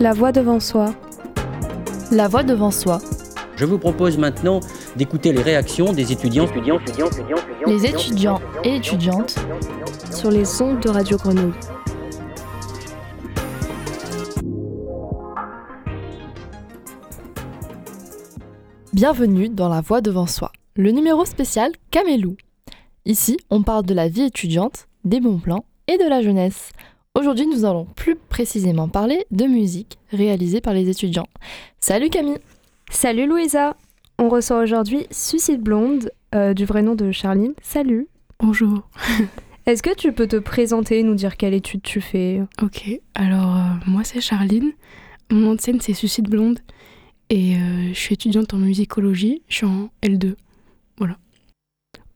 La voix devant soi. La voix devant soi. Je vous propose maintenant d'écouter les réactions des étudiants, étudiants, étudiants, étudiants, les étudiants et étudiantes sur les ondes de Radio Grenouille. Bienvenue dans La Voix devant soi, le numéro spécial Camélou. Ici, on parle de la vie étudiante, des bons plans et de la jeunesse. Aujourd'hui, nous allons plus précisément parler de musique réalisée par les étudiants. Salut Camille. Salut Louisa. On reçoit aujourd'hui Suicide Blonde, euh, du vrai nom de Charline. Salut. Bonjour. Est-ce que tu peux te présenter, nous dire quelle étude tu fais? Ok, alors euh, moi c'est Charline, mon nom de scène c'est Suicide Blonde. Et euh, je suis étudiante en musicologie, je suis en L2.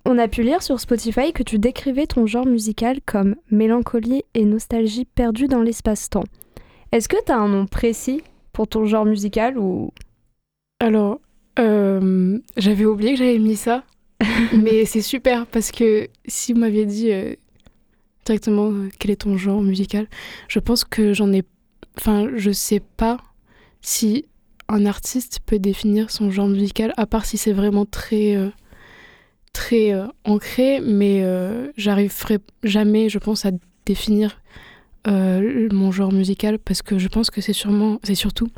On a pu lire sur Spotify que tu décrivais ton genre musical comme mélancolie et nostalgie perdue dans l'espace-temps. Est-ce que tu as un nom précis pour ton genre musical ou? Alors, euh, j'avais oublié que j'avais mis ça, mais c'est super parce que si vous m'aviez dit euh, directement euh, quel est ton genre musical, je pense que j'en ai. Enfin, je sais pas si un artiste peut définir son genre musical, à part si c'est vraiment très très euh, ancré, mais euh, j'arriverai jamais, je pense, à définir euh, mon genre musical parce que je pense que c'est sûrement, c'est surtout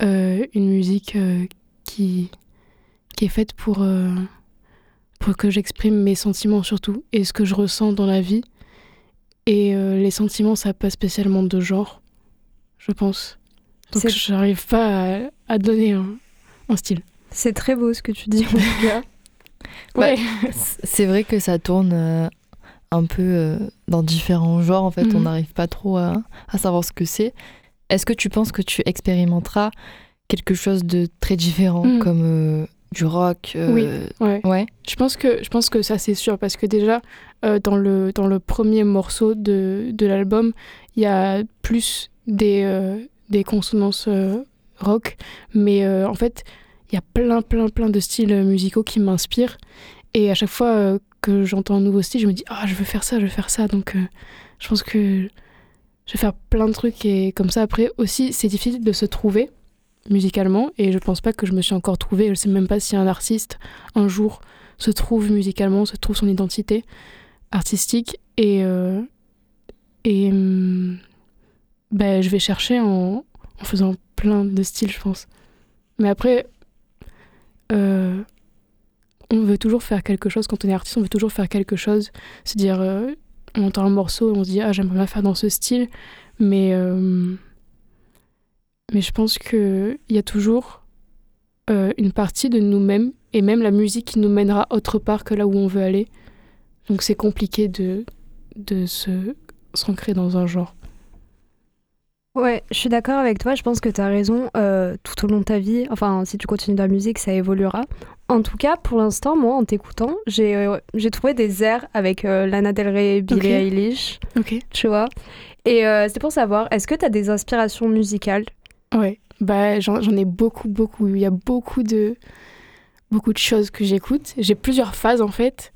une musique qui, qui est faite pour, pour que j'exprime mes sentiments surtout et ce que je ressens dans la vie. Et les sentiments, ça n'a pas spécialement de genre, je pense. Donc je n'arrive pas à, à donner un, un style. C'est très beau ce que tu dis, en Ouais. c'est vrai que ça tourne euh, un peu euh, dans différents genres. En fait, on mhm. n'arrive pas trop à, savoir ce que c'est. Est-ce que tu penses que tu expérimenteras quelque chose de très différent, mhm. comme euh, du rock Oui, ouais. Je pense que je pense que ça c'est sûr parce que déjà dans le dans le premier morceau de, de l'album, il y a plus des des consonances rock, mais en fait il y a plein, plein, plein de styles musicaux qui m'inspirent. Et à chaque fois euh, que j'entends un nouveau style, je me dis, ah, je veux faire ça, je veux faire ça. Donc, euh, je pense que je vais faire plein de trucs. Et comme ça, après, aussi, c'est difficile de se trouver musicalement. Et je pense pas que je me suis encore trouvée. Je sais même pas si un artiste, un jour, se trouve musicalement, se trouve son identité artistique. Et, euh, et ben, je vais chercher en, en faisant plein de styles, je pense. Mais après, euh, on veut toujours faire quelque chose. Quand on est artiste, on veut toujours faire quelque chose. Se dire, euh, on entend un morceau et on se dit, ah, j'aimerais bien faire dans ce style. Mais, euh, mais je pense qu'il y a toujours une partie de nous-mêmes et même la musique qui nous mènera autre part que là où on veut aller. Donc c'est compliqué de, de se s'ancrer dans un genre. Ouais, je suis d'accord avec toi. Je pense que tu as raison. Euh, tout au long de ta vie, enfin, si tu continues dans la musique, ça évoluera. En tout cas, pour l'instant, moi, en t'écoutant, j'ai euh, j'ai trouvé des airs avec euh, Lana Del Rey, Billie Eilish. Ok. Tu vois Et c'est pour savoir, est-ce que tu as des inspirations musicales? Ouais, bah, j'en ai beaucoup, beaucoup. Il y a beaucoup de, beaucoup de choses que j'écoute. J'ai plusieurs phases, en fait.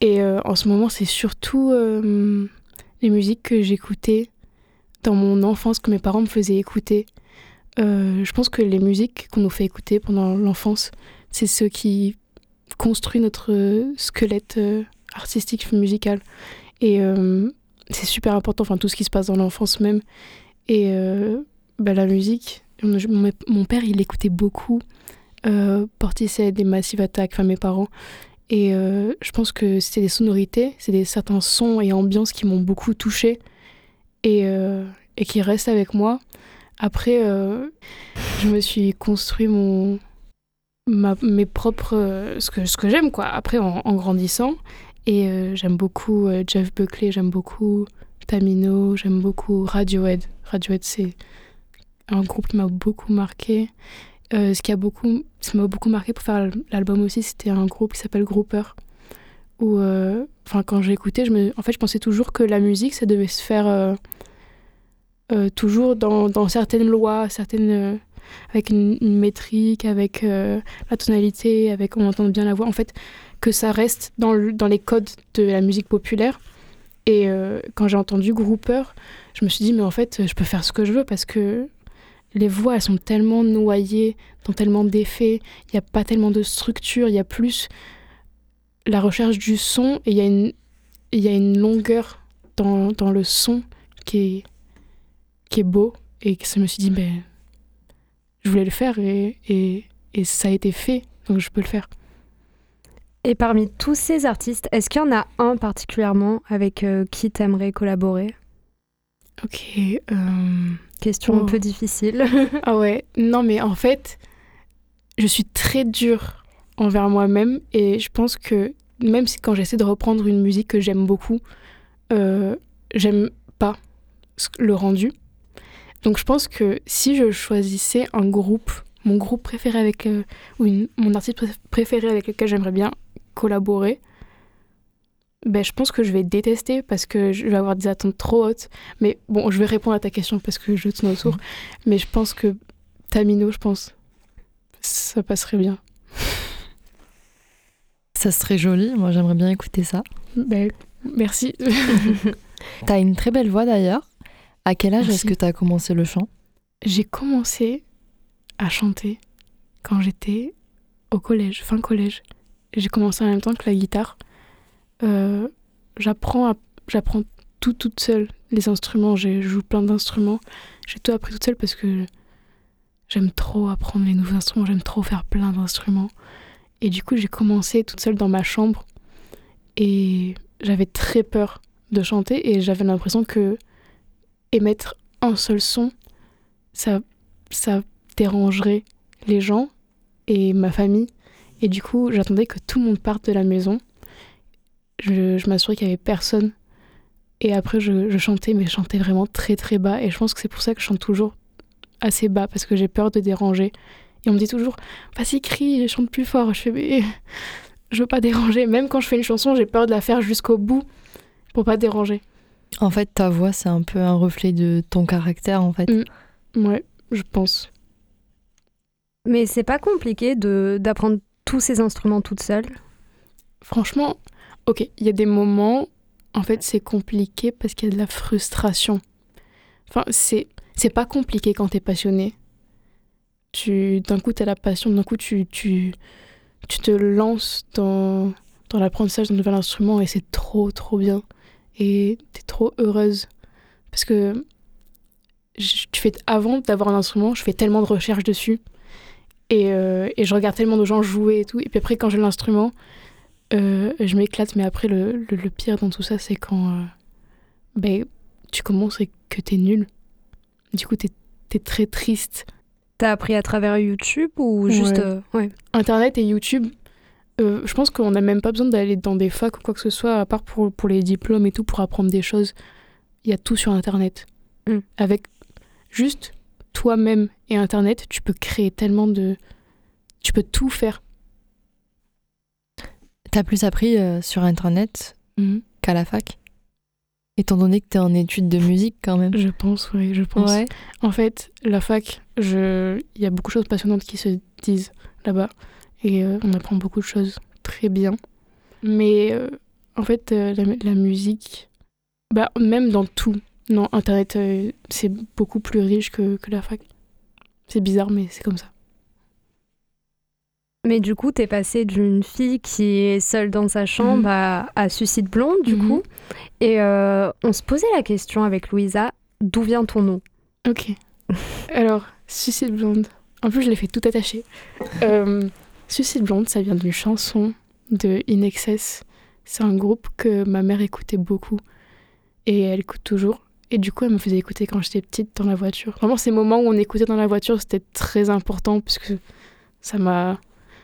Et en ce moment, c'est surtout les musiques que j'écoutais dans mon enfance que mes parents me faisaient écouter. Euh, je pense que les musiques qu'on nous fait écouter pendant l'enfance, c'est ce qui construit notre squelette euh, artistique, musical. Et euh, c'est super important, enfin tout ce qui se passe dans l'enfance même. Et bah, la musique, mon, père il écoutait beaucoup Portishead et Massive Attack, enfin mes parents. Et je pense que c'était des sonorités, c'est des certains sons et ambiances qui m'ont beaucoup touchée et, euh, et qui reste avec moi. Après, euh, je me suis construit mon, mes propres. Euh, ce que, j'aime, quoi. Après, en, grandissant. Et j'aime beaucoup Jeff Buckley, j'aime beaucoup Tamino, j'aime beaucoup Radiohead. Radiohead, c'est un groupe qui m'a beaucoup marqué. ce qui a beaucoup, m'a beaucoup marqué pour faire l'album aussi, c'était un groupe qui s'appelle Grouper. Où, enfin, quand j'écoutais, en fait, je pensais toujours que la musique, ça devait se faire toujours dans, certaines lois, certaines, euh, avec une, métrique, avec euh, la tonalité, avec on entend bien la voix. En fait, que ça reste dans, les codes de la musique populaire. Et quand j'ai entendu Grouper, je me suis dit, mais en fait, je peux faire ce que je veux parce que les voix, elles sont tellement noyées dans tellement d'effets, il n'y a pas tellement de structure, il y a plus la recherche du son et il y, a une- longueur dans le son qui est, qui est beau et que je me suis dit, ben, je voulais le faire et, et, et ça a été fait, donc je peux le faire. Et parmi tous ces artistes, est-ce qu'il y en a un particulièrement avec euh, qui t'aimerais collaborer? Ok. euh, Question Oh. un peu difficile. Ah ouais, non mais en fait, je suis très dure envers moi-même et je pense que même si quand j'essaie de reprendre une musique que j'aime beaucoup, euh, j'aime pas le rendu. Donc je pense que si je choisissais un groupe, mon groupe préféré avec euh, ou une- mon artiste pré- préféré avec lequel j'aimerais bien collaborer, ben je pense que je vais détester parce que je vais avoir des attentes trop hautes. Mais bon, je vais répondre à ta question parce que je tourne autour. Mais je pense que Tamino, je pense, ça passerait bien. Ça serait joli, moi j'aimerais bien écouter ça. Ben, merci. T'as une très belle voix d'ailleurs. À quel âge est-ce que t'as commencé le chant? J'ai commencé à chanter quand j'étais au collège, fin collège. J'ai commencé en même temps que la guitare. Euh, j'apprends, à- j'apprends tout toute seule, les instruments. J'ai- Je joue plein d'instruments. J'ai tout appris toute seule parce que j'aime trop apprendre les nouveaux instruments. J'aime trop faire plein d'instruments. Et du coup, j'ai commencé toute seule dans ma chambre. Et j'avais très peur de chanter. Et j'avais l'impression que émettre un seul son, ça, ça dérangerait les gens et ma famille. Et du coup, j'attendais que tout le monde parte de la maison. Je, je m'assurais qu'il y avait personne. Et après, je, je chantais, mais je chantais vraiment très très bas. Et je pense que c'est pour ça que je chante toujours assez bas, parce que j'ai peur de déranger. Et on me dit toujours, vas-y, crie, chante plus fort. Je fais, mais je veux pas déranger. Même quand je fais une chanson, j'ai peur de la faire jusqu'au bout pour pas déranger. En fait, ta voix, c'est un peu un reflet de ton caractère, en fait. Mm. Ouais, je pense. Mais c'est pas compliqué de d'apprendre tous ces instruments toute seule. Franchement, ok, il y a des moments, en fait, c'est compliqué parce qu'il y a de la frustration. Enfin, c'est, c'est pas compliqué quand t'es passionné. Tu, d'un coup, t'as la passion, d'un coup, tu, tu, tu te lances dans, dans l'apprentissage d'un nouvel instrument et c'est trop, trop bien. Et t'es trop heureuse. Parce que je- tu fais, avant d'avoir un instrument, je fais tellement de recherches dessus. Et, euh, et je regarde tellement de gens jouer et tout. Et puis après, quand j'ai l'instrument, euh, je m'éclate, mais après, le, le, le pire dans tout ça, c'est quand euh, ben, tu commences et que t'es nul. Du coup, t'es es très triste. T'as appris à travers YouTube ou juste Ouais. ouais. Internet et YouTube, euh, je pense qu'on n'a même pas besoin d'aller dans des facs ou quoi que ce soit, à part pour, pour les diplômes et tout, pour apprendre des choses. Il y a tout sur Internet. Mm. Avec juste toi-même et Internet, tu peux créer tellement de... Tu peux tout faire. T'as plus appris euh, sur Internet Mhm. qu'à la fac? Étant donné que t'es en études de musique quand même. Je pense, oui, je pense. Ouais. En fait, la fac, je... il y a beaucoup de choses passionnantes qui se disent là-bas. Et euh, on apprend beaucoup de choses très bien. Mais euh, en fait, euh, la, la musique, bah, même dans tout, non, Internet, c'est beaucoup plus riche que, que la fac. C'est bizarre, mais c'est comme ça. Mais du coup, t'es passé d'une fille qui est seule dans sa chambre Mhm. à, à Suicide Blonde, du Mhm. coup. Et euh, on se posait la question avec Louisa, d'où vient ton nom? Ok. Alors, Suicide Blonde. En plus, je l'ai fait tout attaché. Euh, Suicide Blonde, ça vient d'une chanson de In Excess. C'est un groupe que ma mère écoutait beaucoup. Et elle écoute toujours. Et du coup, elle me faisait écouter quand j'étais petite dans la voiture. Vraiment, ces moments où on écoutait dans la voiture, c'était très important puisque ça m'a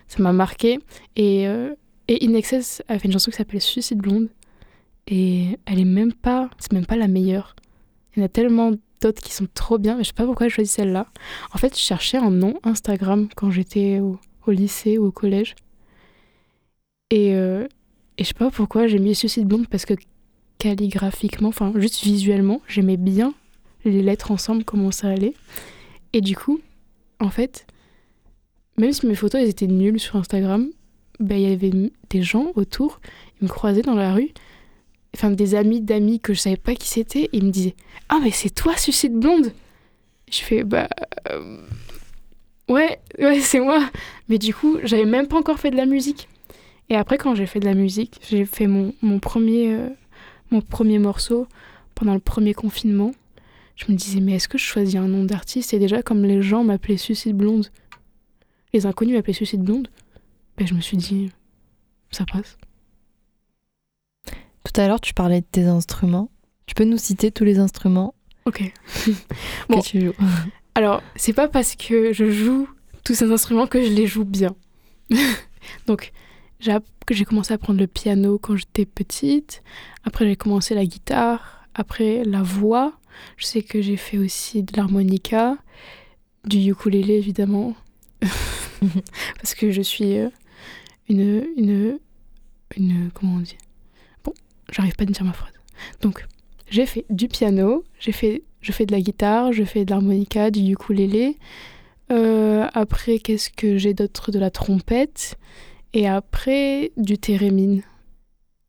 ça m'a marqué. Et, euh, et In Excess a fait une chanson qui s'appelle Suicide Blonde. Et elle est même pas, c'est même pas la meilleure. Il y en a tellement d'autres qui sont trop bien, mais je sais pas pourquoi j'ai choisi celle-là. En fait, je cherchais un nom Instagram quand j'étais au, au lycée ou au collège. Et, euh, et je sais pas pourquoi j'ai mis Suicide Blonde parce que calligraphiquement, enfin juste visuellement, j'aimais bien les lettres ensemble, comment ça allait. Et du coup, en fait, même si mes photos elles étaient nulles sur Instagram, ben, il y avait des gens autour, ils me croisaient dans la rue, enfin des amis d'amis que je savais pas qui c'était, ils me disaient Ah, mais c'est toi, Suicide Blonde Je fais bah euh, ouais, ouais, c'est moi. Mais du coup, j'avais même pas encore fait de la musique. Et après, quand j'ai fait de la musique, j'ai fait mon, mon premier, euh, mon premier morceau pendant le premier confinement. Je me disais, mais est-ce que je choisis un nom d'artiste? Et déjà, comme les gens m'appelaient Suicide Blonde, les inconnus m'appelaient Suicide Blonde, ben, je me suis dit, ça passe. Tout à l'heure, tu parlais de tes instruments. Tu peux nous citer tous les instruments Ok. Bon. que tu joues? Alors, c'est pas parce que je joue tous ces instruments que je les joue bien. Donc, j'ai commencé à apprendre le piano quand j'étais petite. Après, j'ai commencé la guitare. Après, la voix. Je sais que j'ai fait aussi de l'harmonica, du ukulélé évidemment, parce que je suis euh, une, une, une, comment on dit? Bon, j'arrive pas à dire ma phrase. Donc, j'ai fait du piano, j'ai fait, je fais de la guitare, je fais de l'harmonica, du ukulélé. Euh, après, qu'est-ce que j'ai d'autre? De la trompette. Et après, du thérémine.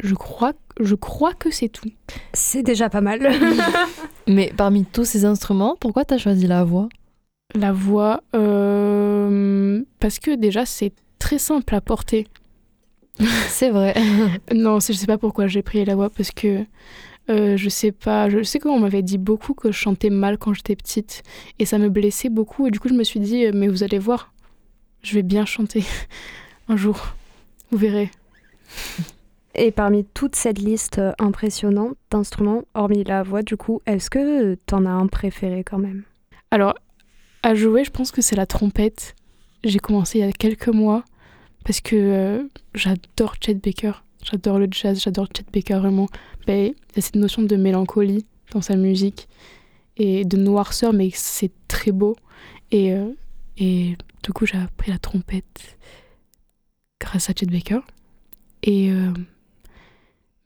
Je crois, je crois que c'est tout. C'est déjà pas mal. Mais parmi tous ces instruments, pourquoi tu as choisi la voix? La voix, euh, parce que déjà, c'est très simple à porter. C'est vrai. Non, je sais pas pourquoi j'ai pris la voix, parce que euh, je sais pas, je sais qu'on m'avait dit beaucoup que je chantais mal quand j'étais petite, et ça me blessait beaucoup, et du coup je me suis dit, euh, mais vous allez voir, je vais bien chanter un jour, vous verrez. Et parmi toute cette liste euh, impressionnante d'instruments, hormis la voix du coup, est-ce que t'en as un préféré quand même? Alors, à jouer, je pense que c'est la trompette. J'ai commencé il y a quelques mois, parce que euh, j'adore Chet Baker, j'adore le jazz, j'adore Chet Baker vraiment. Ben, Il y a cette notion de mélancolie dans sa musique, et de noirceur, mais c'est très beau. Et, euh, et du coup, j'ai appris la trompette grâce à Chet Baker. Et, euh,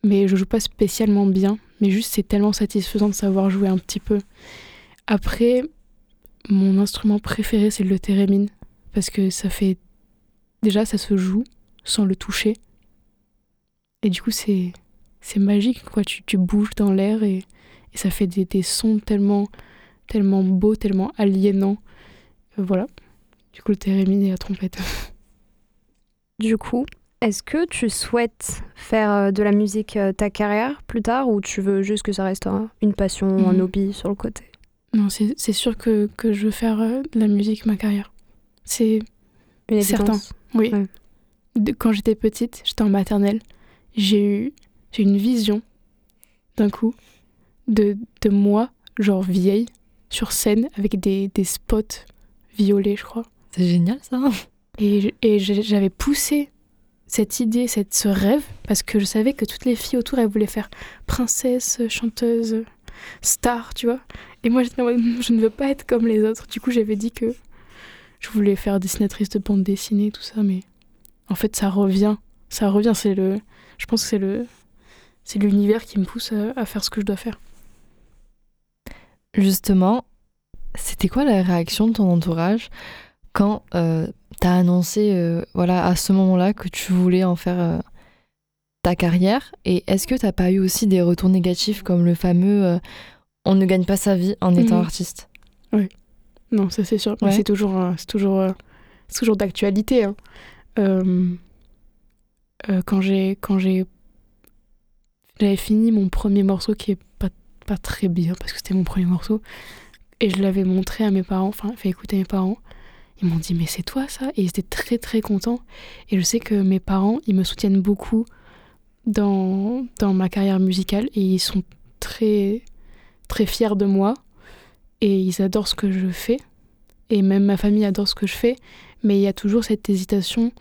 mais je joue pas spécialement bien, mais juste c'est tellement satisfaisant de savoir jouer un petit peu. Après, mon instrument préféré, c'est le thérémine, parce que ça fait... Déjà, ça se joue sans le toucher. Et du coup, c'est c'est magique, quoi. Tu, tu bouges dans l'air et, et ça fait des, des sons tellement, tellement beaux, tellement aliénants. Euh, voilà. Du coup, le thérémine et la trompette. Du coup, est-ce que tu souhaites faire euh, de la musique euh, ta carrière plus tard ou tu veux juste que ça reste un- une passion, un Mhm. hobby sur le côté? Non, c'est c'est sûr que, que je veux faire de la musique ma carrière. C'est Certain. Oui. Ouais. De- quand j'étais petite, j'étais en maternelle, j'ai eu j'ai une vision d'un coup de, de moi, genre vieille, sur scène avec des, des spots violets, je crois. C'est génial ça. Et, et j'avais poussé cette idée, cette, ce rêve, parce que je savais que toutes les filles autour, elles voulaient faire princesse, chanteuse, star, tu vois. Et moi, j'étais je ne veux pas être comme les autres. Du coup, j'avais dit que je voulais faire dessinatrice de bande dessinée, tout ça, mais en fait, ça revient. Ça revient, c'est le... Je pense que c'est le... C'est l'univers qui me pousse à, à faire ce que je dois faire. Justement, c'était quoi la réaction de ton entourage quand euh, t'as annoncé euh, voilà, à ce moment-là que tu voulais en faire euh, ta carrière? Et est-ce que t'as pas eu aussi des retours négatifs comme le fameux euh, on ne gagne pas sa vie en étant Mhm. artiste? Non, ça c'est sûr. Ouais. C'est toujours, c'est toujours, c'est toujours d'actualité. hein. Euh, quand j'ai, quand j'ai, j'avais fini mon premier morceau qui est pas, pas très bien parce que c'était mon premier morceau et je l'avais montré à mes parents, enfin fait écouter à mes parents. Ils m'ont dit mais c'est toi ça? Et ils étaient très très contents. Et je sais que mes parents ils me soutiennent beaucoup dans dans ma carrière musicale et ils sont très très fiers de moi et ils adorent ce que je fais et même ma famille adore ce que je fais mais il y a toujours cette hésitation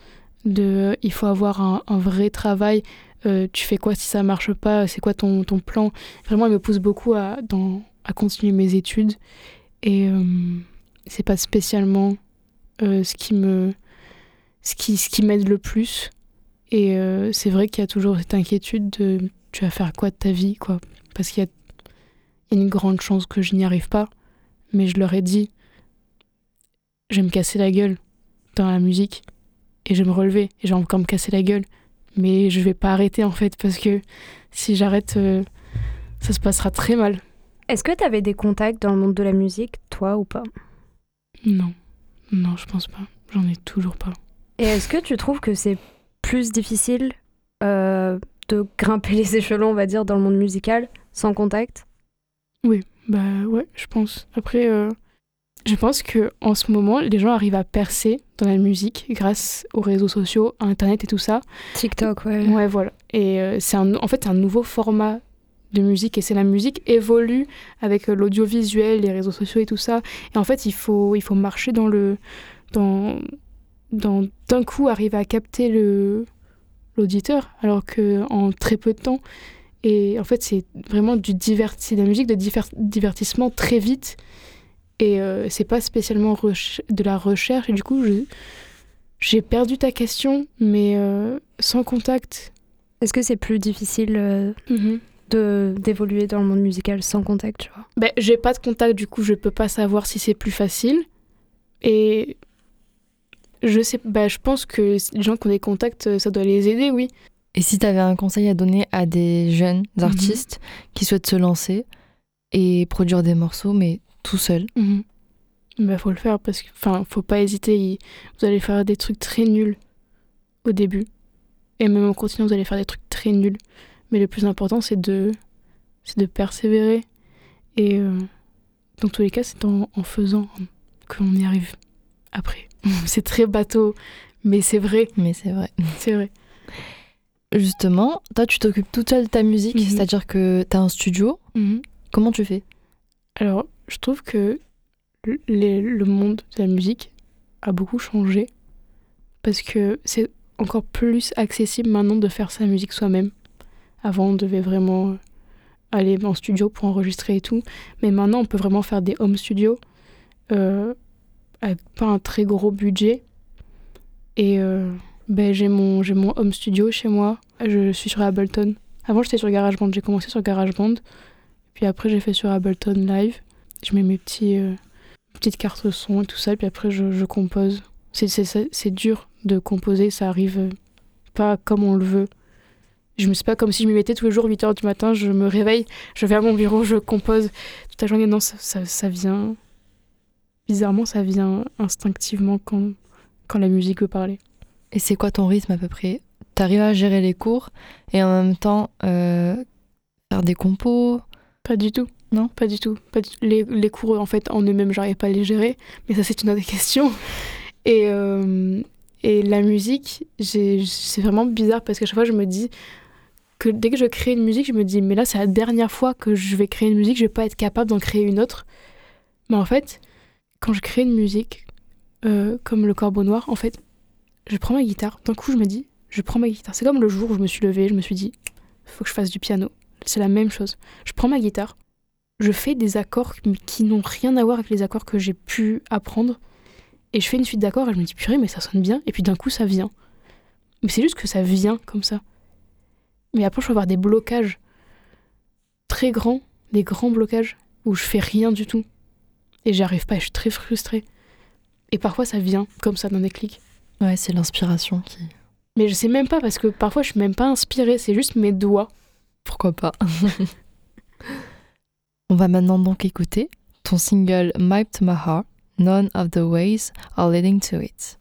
de il faut avoir un, vrai travail. Euh, tu fais quoi si ça marche pas? C'est quoi ton, ton plan? Vraiment ils me poussent beaucoup à, à continuer mes études. Et euh, c'est pas spécialement euh, ce qui me ce qui, ce qui m'aide le plus. Et euh, c'est vrai qu'il y a toujours cette inquiétude de tu vas faire quoi de ta vie quoi? Parce qu'il il y a une grande chance que je n'y arrive pas, mais je leur ai dit, je vais me casser la gueule dans la musique et je vais me relever et je vais encore me casser la gueule, mais je vais pas arrêter en fait parce que si j'arrête, euh, ça se passera très mal. Est-ce que tu avais des contacts dans le monde de la musique, toi ou pas? Non, non, je pense pas. J'en ai toujours pas. Et est-ce que tu trouves que c'est plus difficile euh, de grimper les échelons, on va dire, dans le monde musical sans contact? Bah ouais, je pense. Après, euh, je pense que en ce moment, les gens arrivent à percer dans la musique grâce aux réseaux sociaux, à Internet et tout ça. TikTok, ouais. Ouais, voilà. Et euh, c'est un, en fait, c'est un nouveau format de musique et c'est la musique évolue avec euh, l'audiovisuel, les réseaux sociaux et tout ça. Et en fait, il faut, il faut marcher dans le, dans, dans d'un coup arriver à capter le l'auditeur, alors que en très peu de temps. Et en fait, c'est vraiment du diverti, de la musique de diver- divertissement très vite. Et euh, c'est pas spécialement de la recherche. Et du coup, j'ai perdu ta question, mais euh, sans contact. Est-ce que c'est plus difficile euh, de d'évoluer dans le monde musical sans contact, tu vois? Ben, j'ai pas de contact, du coup, je peux pas savoir si c'est plus facile. Et je sais, ben, je pense que les gens qui ont des contacts, ça doit les aider, oui. Et si tu avais un conseil à donner à des jeunes artistes qui souhaitent se lancer et produire des morceaux, mais tout seul Ben, faut le faire parce que, enfin, faut pas hésiter. Vous allez faire des trucs très nuls au début. Et même en continuant, vous allez faire des trucs très nuls. Mais le plus important, c'est de, c'est de persévérer. Et euh, dans tous les cas, c'est en, en faisant qu'on y arrive après. c'est très bateau, mais c'est vrai. Mais c'est vrai. C'est vrai. Justement, toi, tu t'occupes toute seule de ta musique, Mhm. c'est-à-dire que tu as un studio. Comment tu fais? Alors, je trouve que le, monde de la musique a beaucoup changé parce que c'est encore plus accessible maintenant de faire sa musique soi-même. Avant, on devait vraiment aller en studio pour enregistrer et tout, mais maintenant, on peut vraiment faire des home studios euh, avec pas un très gros budget. Et euh, ben, j'ai mon, mon home studio chez moi. Je suis sur Ableton. Avant, j'étais sur GarageBand. J'ai commencé sur GarageBand. Puis après, j'ai fait sur Ableton Live. Je mets mes petits, euh, petites cartes son et tout ça. Puis après, je, je compose. C'est, dur de composer. Ça arrive pas comme on le veut. Je me sais pas comme si je m'y mettais tous les jours, 8 h du matin. Je me réveille, je vais à mon bureau, je compose toute la journée. Non, ça, ça, ça vient. Bizarrement, ça vient instinctivement quand, quand la musique veut parler. Et c'est quoi ton rythme à peu près? T'arrives à gérer les cours et en même temps euh, faire des compos? Pas du tout. Non Pas du tout. Les, cours, en fait, en eux-mêmes, j'arrive pas à les gérer. Mais ça, c'est une autre question. Et, euh, et la musique, c'est vraiment bizarre parce qu'à chaque fois, je me dis que dès que je crée une musique, je me dis, mais là, c'est la dernière fois que je vais créer une musique, je vais pas être capable d'en créer une autre. Mais en fait, quand je crée une musique, euh, comme Le Corbeau Noir, en fait, je prends ma guitare. D'un coup, je me dis, je prends ma guitare. C'est comme le jour où je me suis levée, je me suis dit, faut que je fasse du piano. C'est la même chose. Je prends ma guitare, je fais des accords qui- n'ont rien à voir avec les accords que j'ai pu apprendre. Et je fais une suite d'accords et je me dis, purée, mais ça sonne bien. Et puis d'un coup, ça vient. Mais c'est juste que ça vient comme ça. Mais après, je peux avoir des blocages très grands, des grands blocages où je fais rien du tout. Et j'y arrive pas, et je suis très frustrée. Et parfois, ça vient comme ça d'un déclic. Ouais, c'est l'inspiration qui. Mais je sais même pas parce que parfois, je suis même pas inspirée, c'est juste mes doigts. Pourquoi pas? On va maintenant donc écouter ton single Map to My. None of the ways are leading to it.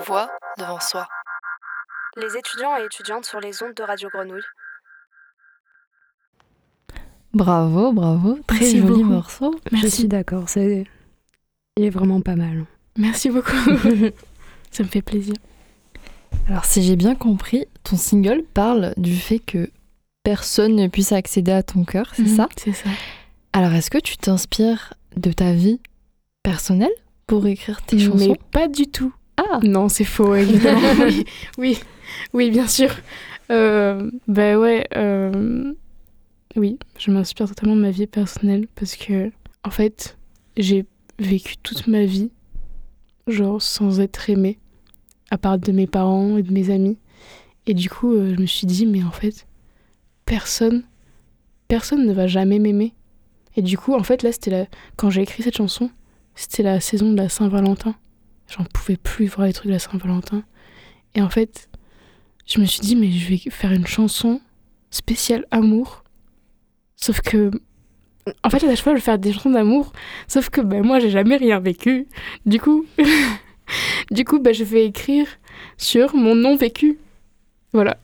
Voix devant soi. Les étudiants et étudiantes sur les ondes de Radio Grenouille. Bravo, bravo. Très Merci joli beaucoup. morceau. Je suis d'accord, c'est... il est vraiment pas mal. Merci beaucoup. Ça me fait plaisir. Alors, si j'ai bien compris, ton single parle du fait que personne ne puisse accéder à ton cœur, c'est Mhm, ça? C'est ça. Alors, est-ce que tu t'inspires de ta vie personnelle pour écrire tes chansons? Mais pas du tout. Ah Non, c'est faux, évidemment. oui, oui, oui, bien sûr. Euh, bah ouais, euh, oui, je m'inspire totalement de ma vie personnelle parce que, en fait, j'ai vécu toute ma vie, genre, sans être aimée, à part de mes parents et de mes amis. Et du coup, euh, je me suis dit, mais en fait, personne, personne ne va jamais m'aimer. Et du coup, en fait, là, c'était la... quand j'ai écrit cette chanson, c'était la saison de la Saint-Valentin. J'en pouvais plus voir les trucs de la Saint-Valentin. Et en fait, je me suis dit, mais je vais faire une chanson spéciale amour. Sauf que. En fait, à chaque fois, je vais faire des chansons d'amour. Sauf que ben, moi, j'ai jamais rien vécu. Du coup, du coup ben, je vais écrire sur mon non vécu. Voilà.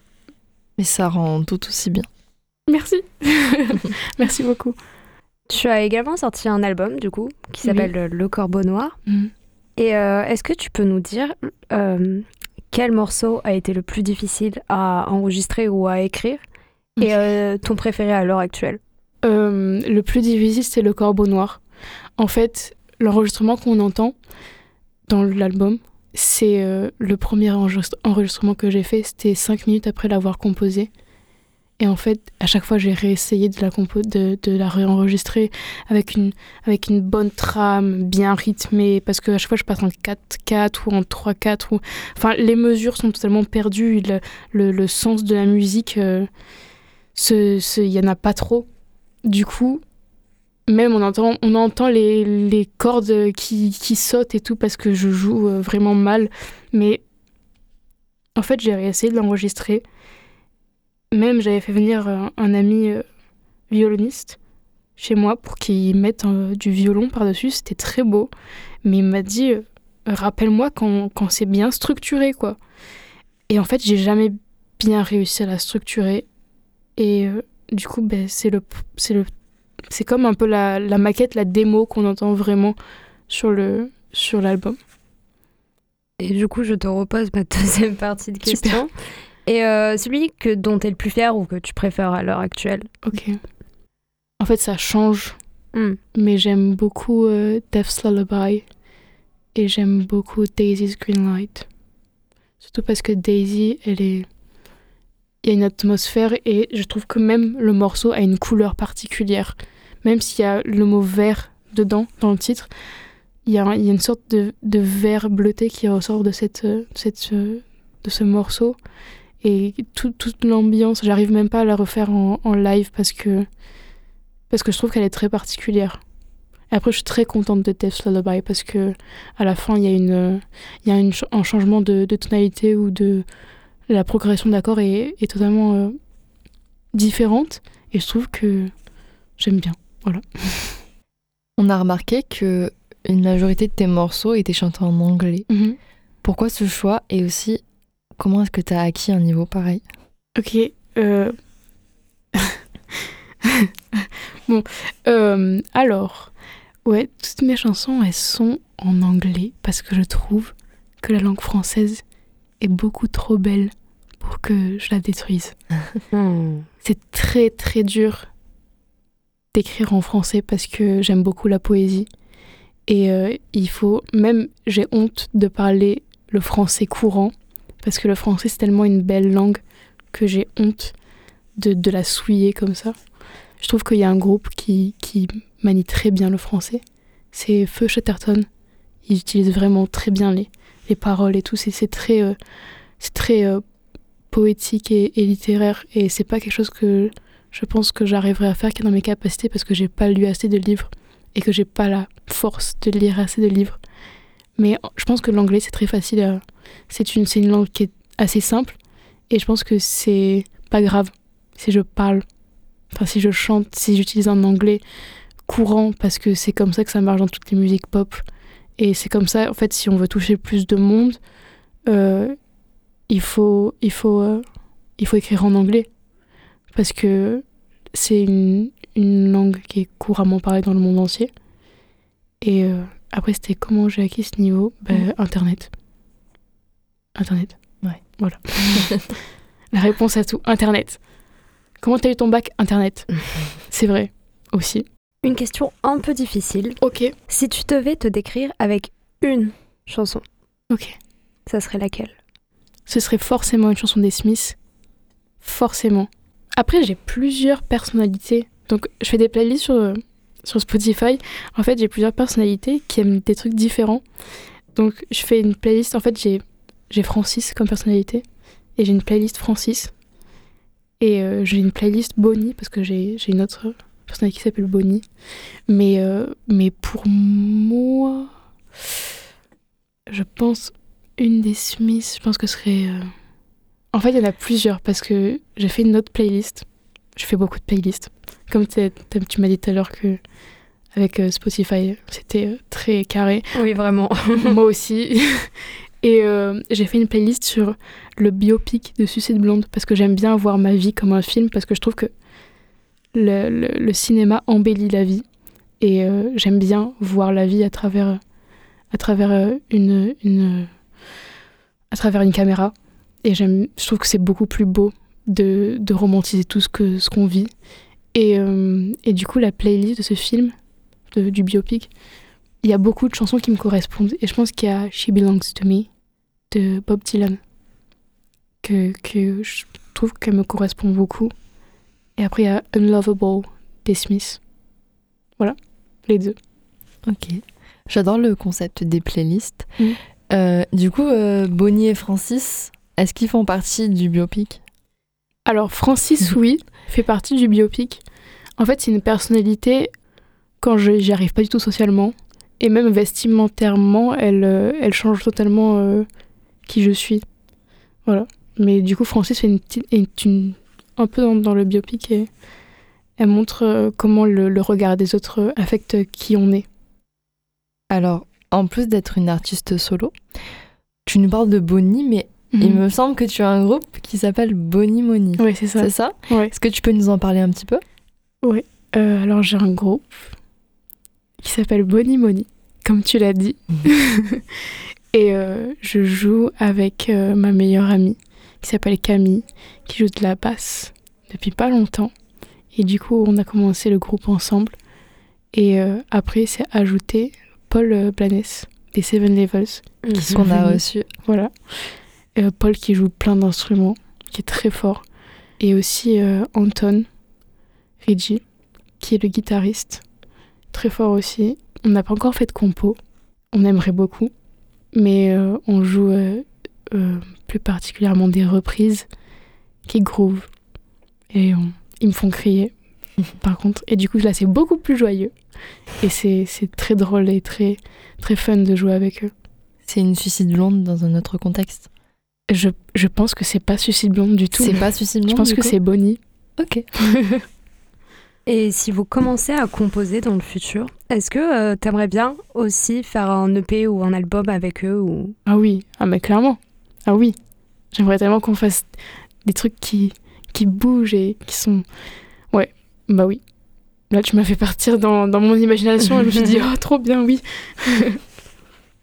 Mais ça rend tout aussi bien. Merci. Merci beaucoup. Tu as également sorti un album, du coup, qui s'appelle Le Corbeau Noir. Et euh, est-ce que tu peux nous dire euh, quel morceau a été le plus difficile à enregistrer ou à écrire et euh, ton préféré à l'heure actuelle? Euh, le plus difficile, c'est le corbeau noir. En fait, l'enregistrement qu'on entend dans l'album, c'est euh, le premier enregistre- enregistrement que j'ai fait. C'était cinq minutes après l'avoir composé. Et en fait, à chaque fois, j'ai réessayé de la, de, réenregistrer avec une, avec une bonne trame, bien rythmée, parce que à chaque fois, je passe en 4-4 ou en 3-4. Ou... Enfin, les mesures sont totalement perdues. Le, le, sens de la musique, euh, il y en a pas trop. Du coup, même on entend, on entend les, les cordes qui, qui sautent et tout parce que je joue euh, vraiment mal. Mais en fait, j'ai essayé de l'enregistrer. Même j'avais fait venir euh, un ami euh, violoniste chez moi pour qu'il mette euh, du violon par-dessus. C'était très beau. Mais il m'a dit euh, Rappelle-moi quand, quand c'est bien structuré, quoi. Et en fait, j'ai jamais bien réussi à la structurer. Et euh, du coup, ben, c'est le, c'est le, c'est comme un peu la, la maquette, la démo qu'on entend vraiment sur le, sur l'album. Et du coup, je te repose ma deuxième partie de question. Et euh, celui que, dont tu es le plus fier ou que tu préfères à l'heure actuelle Ok. En fait, ça change, Hmm. mais j'aime beaucoup euh, Death's Lullaby et j'aime beaucoup Daisy's Green Light. Surtout parce que Daisy, elle est, il y a une atmosphère et je trouve que même le morceau a une couleur particulière. Même s'il y a le mot vert dedans, dans le titre, il y a, il y a une sorte de, de vert bleuté qui ressort de, cette, euh, cette, euh, de ce morceau. Et tout- toute l'ambiance, j'arrive même pas à la refaire en, en live parce que, parce que je trouve qu'elle est très particulière. Et après, je suis très contente de Death's Lullaby parce que à la fin, il y a, une, il y a une un changement de, de tonalité ou de la progression d'accord est, est totalement euh, différente. Et je trouve que j'aime bien. On a remarqué que une majorité de tes morceaux étaient chantés en anglais. Pourquoi ce choix et aussi comment est-ce que tu as acquis un niveau pareil? Ok. euh, bon, euh, alors, ouais, toutes mes chansons, elles sont en anglais parce que je trouve que la langue française est beaucoup trop belle pour que je la détruise. C'est très très dur d'écrire en français parce que j'aime beaucoup la poésie. Et euh, il faut, même j'ai honte de parler le français courant parce que le français c'est tellement une belle langue que j'ai honte de, la souiller comme ça. Je trouve qu'il y a un groupe qui, manie très bien le français. C'est Feu Chatterton. Ils utilisent vraiment très bien les, les paroles et tout. C'est très, euh, très euh, poétique et, et littéraire. Et c'est pas quelque chose que je pense que j'arriverai à faire qui est dans mes capacités parce que j'ai pas lu assez de livres et que j'ai pas la force de lire assez de livres. Mais je pense que l'anglais c'est très facile. à- C'est une, une langue qui est assez simple et je pense que c'est pas grave si je parle, enfin si je chante, si j'utilise un anglais courant parce que c'est comme ça que ça marche dans toutes les musiques pop et c'est comme ça en fait si on veut toucher plus de monde, euh, il faut il faut euh, il faut écrire en anglais parce que c'est une, une langue qui est couramment parlée dans le monde entier. Et euh, après, c'était comment j'ai acquis ce niveau? Ben, Internet. Internet. Ouais. Voilà. La réponse à tout, Internet. Comment t'as eu ton bac? Internet. c'est vrai, aussi. Une question un peu difficile. Ok, Si tu devais te décrire avec une chanson, ok. ça serait laquelle? Ce serait forcément une chanson des Smiths. Forcément. Après, j'ai plusieurs personnalités. Donc, je fais des playlists sur, euh, sur Spotify. En fait, j'ai plusieurs personnalités qui aiment des trucs différents. Donc, je fais une playlist. En fait, j'ai, j'ai Francis comme personnalité. Et j'ai une playlist Francis. Et euh, j'ai une playlist Bonnie, parce que j'ai, j'ai une autre personnalité qui s'appelle Bonnie. Mais, euh, mais pour moi, je pense une des Smiths, je pense que ce serait. euh, En fait, il y en a plusieurs parce que j'ai fait une autre playlist. Je fais beaucoup de playlists. Comme tu m'as dit tout à l'heure que avec euh, Spotify, c'était euh, très carré. Oui, vraiment. Moi aussi. Et euh, j'ai fait une playlist sur le biopic de Suicide Blonde parce que j'aime bien voir ma vie comme un film parce que je trouve que le, le- le cinéma embellit la vie et euh, j'aime bien voir la vie à travers à travers une, une à travers une caméra et j'aime je trouve que c'est beaucoup plus beau de, de romantiser tout ce que ce qu'on vit et, euh, et du coup la playlist de ce film de- du biopic il y a beaucoup de chansons qui me correspondent et je pense qu'il y a She Belongs to Me de Bob Dylan que, que je trouve qu'elle me correspond beaucoup et après il y a Unlovable des Smiths voilà les deux Ok. J'adore le concept des playlists. Mm. Euh, du coup, euh, Bonnie et Francis, est-ce qu'ils font partie du biopic? Alors Francis oui fait partie du biopic. En fait c'est une personnalité quand j'y arrive pas du tout socialement et même vestimentairement elle euh, change totalement euh, qui je suis. Voilà. Mais du coup Francis fait une est un peu dans, le biopic et elle montre euh, comment le, regard des autres affecte qui on est. Alors, en plus d'être une artiste solo, tu nous parles de Bonnie, mais il me semble que tu as un groupe qui s'appelle Bonnie Money. ouais c'est ça C'est ça ouais Est-ce que tu peux nous en parler un petit peu? Euh, alors j'ai un groupe qui s'appelle Bonnie Money, comme tu l'as dit. et euh, je joue avec euh, ma meilleure amie qui s'appelle Camille, qui joue de la basse depuis pas longtemps. Et du coup, on a commencé le groupe ensemble. Et après, c'est ajouté Paul Blanes des Seven Levels, sont Qu'on a reçu. Voilà. Euh, Paul qui joue plein d'instruments, qui est très fort. Et aussi euh, Anton Ricci, qui est le guitariste, très fort aussi. On n'a pas encore fait de compo, on aimerait beaucoup, mais euh, on joue plus particulièrement des reprises qui groove. Et on- ils me font crier, par contre. Et du coup, là, c'est beaucoup plus joyeux. Et c'est c'est très drôle et très, très fun de jouer avec eux. C'est une suicide blonde dans un autre contexte. Je, je pense que c'est pas Suicide Blonde du tout. C'est pas suicide blonde Je pense que c'est Bonnie. Ok. Et si vous commencez à composer dans le futur, est-ce que tu t'aimerais bien aussi faire un EP ou un album avec eux ou... Ah oui, ah mais clairement. Ah oui. J'aimerais tellement qu'on fasse des trucs qui, qui bougent et qui sont... Ouais, bah oui. Là, tu m'as fait partir dans, dans mon imagination et je me suis dit, oh, trop bien, oui.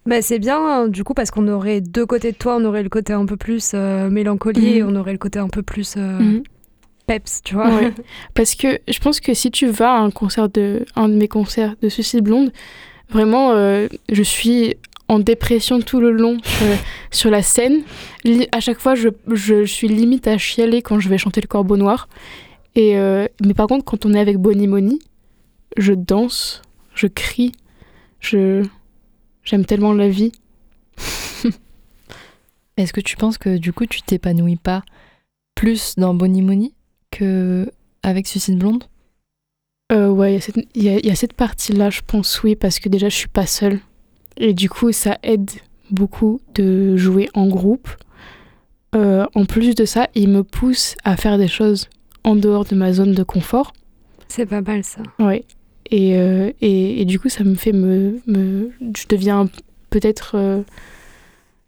Bah, c'est bien, hein, du coup, parce qu'on aurait deux côtés de toi. On aurait le côté un peu plus euh, mélancolier et Mhm. on aurait le côté un peu plus euh, Mhm. peps, tu vois. Ouais. Parce que je pense que si tu vas à un concert de un de mes concerts de Suicide Blonde, vraiment euh, je suis en dépression tout le long sur, sur la scène. Li- à chaque fois, je, je suis limite à chialer quand je vais chanter le Corbeau Noir. Et euh, mais par contre, quand on est avec Bonnie Money, je danse, je crie, je j'aime tellement la vie. Est-ce que tu penses que du coup tu t'épanouis pas plus dans Bonnie Money que avec Suicide Blonde? Euh, ouais, il y a cette- il y, a- il y a cette partie-là, je pense, oui, parce que déjà, je suis pas seule. Et du coup, ça aide beaucoup de jouer en groupe. Euh, en plus de ça, il me pousse à faire des choses en dehors de ma zone de confort. C'est pas mal ça. Ouais. Et, euh, et, et du coup, ça me fait me. me je deviens peut-être. euh,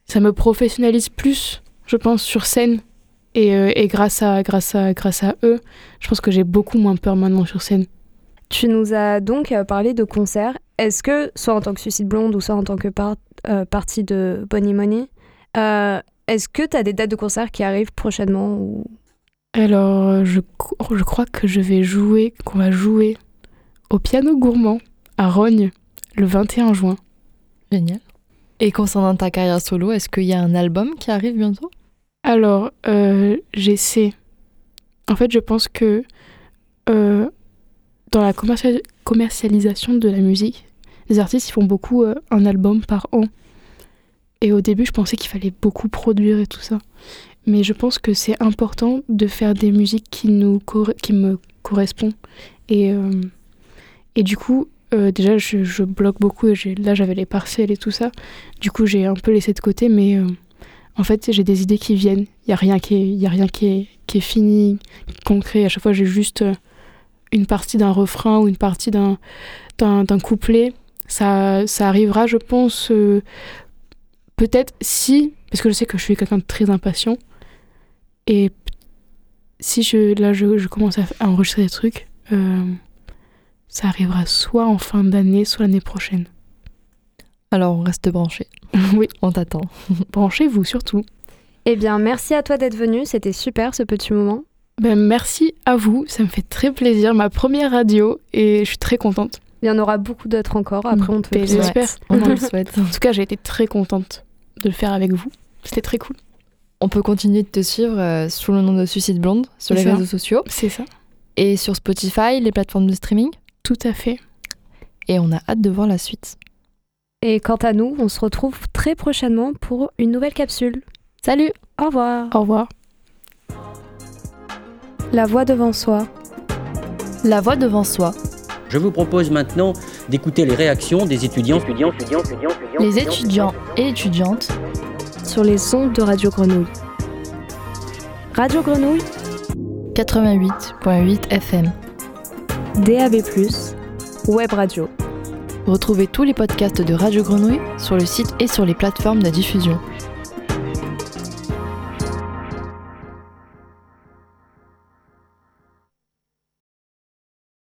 ça me professionnalise plus, je pense, sur scène. Et, euh, et grâce, à, grâce, à, grâce à eux, je pense que j'ai beaucoup moins peur maintenant sur scène. Tu nous as donc parlé de concerts. Est-ce que, soit en tant que Suicide Blonde ou soit en tant que par- partie de Bonnie Money, est-ce que tu as des dates de concerts qui arrivent prochainement ou... Alors, je, je crois que je vais jouer, qu'on va jouer au piano gourmand à Rogne le 21 juin. Génial. Et concernant ta carrière solo, est-ce qu'il y a un album qui arrive bientôt? Alors, euh, j'essaie. En fait, je pense que euh, dans la commercial- commercialisation de la musique, les artistes ils font beaucoup euh, un album par an. Et au début, je pensais qu'il fallait beaucoup produire et tout ça. Mais je pense que c'est important de faire des musiques qui, nous qui me correspondent. Et, euh, et du coup, euh, déjà, je, bloque beaucoup. Là, j'avais les parcelles et tout ça. Du coup, j'ai un peu laissé de côté. Mais euh, en fait, j'ai des idées qui viennent. Il n'y a rien, qui est, y a rien qui, est, qui est fini, concret. À chaque fois, j'ai juste euh, une partie d'un refrain ou une partie d'un, d'un, couplet. Ça, ça arrivera, je pense, peut-être si, parce que je sais que je suis quelqu'un de très impatient. Et si je, là, je, commence à, enregistrer des trucs, ça arrivera soit en fin d'année, soit l'année prochaine. Alors on reste branché. oui, On t'attend. branchez-vous surtout. Eh bien, merci à toi d'être venu. C'était super ce petit moment. Ben, merci à vous, ça me fait très plaisir, ma première radio, et je suis très contente. Il y en aura beaucoup d'autres encore. Après, on te fait Ben, j'espère. On en le souhaite. En tout cas, j'ai été très contente de le faire avec vous. C'était très cool. On peut continuer de te suivre euh, sous le nom de Suicide Blonde sur les ça. réseaux sociaux C'est ça. et sur Spotify, les plateformes de streaming. Tout à fait. Et on a hâte de voir la suite. Et quant à nous, on se retrouve très prochainement pour une nouvelle capsule. Salut Au revoir. Au revoir. La voix devant soi. La voix devant soi. Je vous propose maintenant d'écouter les réactions des étudiants, étudiants, étudiants, étudiants, étudiants, Les étudiants et étudiantes sur les ondes de Radio Grenouille. Radio Grenouille, 88.8 FM. DAB+, Web Radio. Retrouvez tous les podcasts de Radio Grenouille sur le site et sur les plateformes de diffusion.